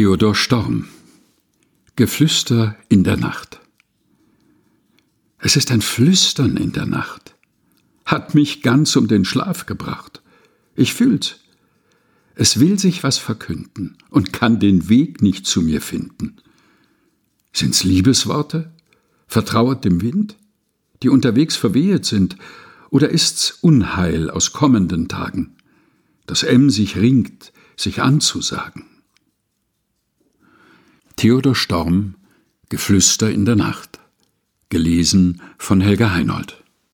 Theodor Storm Geflüster in der Nacht Es ist ein Flüstern in der Nacht, hat mich ganz um den Schlaf gebracht. Ich fühl's. Es will sich was verkünden und kann den Weg nicht zu mir finden. Sind's Liebesworte? Vertrauet dem Wind, die unterwegs verwehet sind, oder ist's Unheil aus kommenden Tagen, das M sich ringt, sich anzusagen? Theodor Storm Geflüster in der Nacht. Gelesen von Helga Heinold.